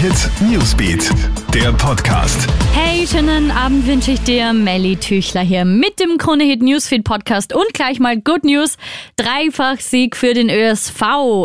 Hit Newsbeat, der Podcast. Hey, schönen Abend wünsche ich dir. Melly Tüchler hier mit dem Krone Hit Newsfeed Podcast und gleich mal Good News. Dreifach Sieg für den ÖSV.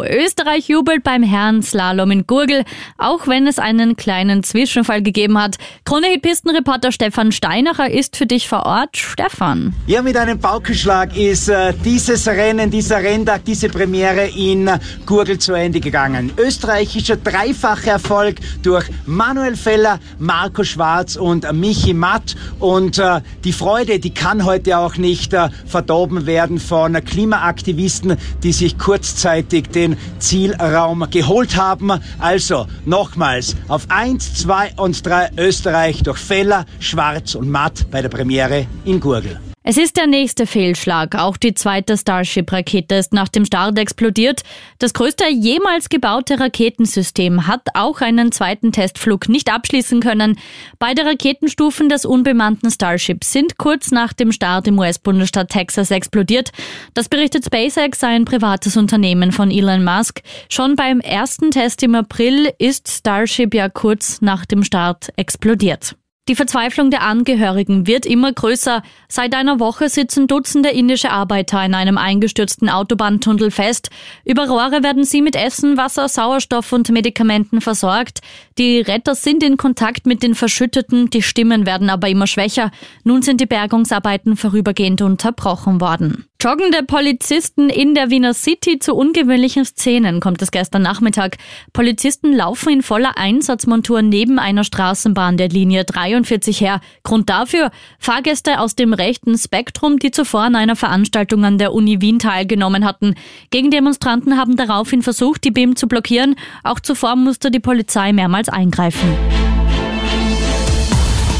Österreich jubelt beim Herrenslalom in Gurgel, auch wenn es einen kleinen Zwischenfall gegeben hat. Krone Hit Pistenreporter Stefan Steinacher ist für dich vor Ort. Stefan. Ja, mit einem Paukenschlag ist äh, dieses Rennen, dieser Renntag, diese Premiere in Gurgel zu Ende gegangen. Österreichischer dreifacher Erfolg durch Manuel Feller, Marco Schwarz und Michi Matt. Und äh, die Freude, die kann heute auch nicht äh, verdorben werden von Klimaaktivisten, die sich kurzzeitig den Zielraum geholt haben. Also nochmals auf 1, 2 und 3 Österreich durch Feller, Schwarz und Matt bei der Premiere in Gurgel. Es ist der nächste Fehlschlag. Auch die zweite Starship-Rakete ist nach dem Start explodiert. Das größte jemals gebaute Raketensystem hat auch einen zweiten Testflug nicht abschließen können. Beide Raketenstufen des unbemannten Starships sind kurz nach dem Start im US-Bundesstaat Texas explodiert. Das berichtet SpaceX, ein privates Unternehmen von Elon Musk. Schon beim ersten Test im April ist Starship ja kurz nach dem Start explodiert. Die Verzweiflung der Angehörigen wird immer größer. Seit einer Woche sitzen Dutzende indische Arbeiter in einem eingestürzten Autobahntunnel fest. Über Rohre werden sie mit Essen, Wasser, Sauerstoff und Medikamenten versorgt. Die Retter sind in Kontakt mit den Verschütteten, die Stimmen werden aber immer schwächer. Nun sind die Bergungsarbeiten vorübergehend unterbrochen worden. Joggende Polizisten in der Wiener City zu ungewöhnlichen Szenen kommt es gestern Nachmittag. Polizisten laufen in voller Einsatzmontur neben einer Straßenbahn der Linie 43 her. Grund dafür? Fahrgäste aus dem rechten Spektrum, die zuvor an einer Veranstaltung an der Uni Wien teilgenommen hatten. Gegendemonstranten haben daraufhin versucht, die BIM zu blockieren. Auch zuvor musste die Polizei mehrmals eingreifen.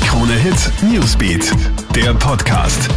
Krone Hit Newsbeat, der Podcast.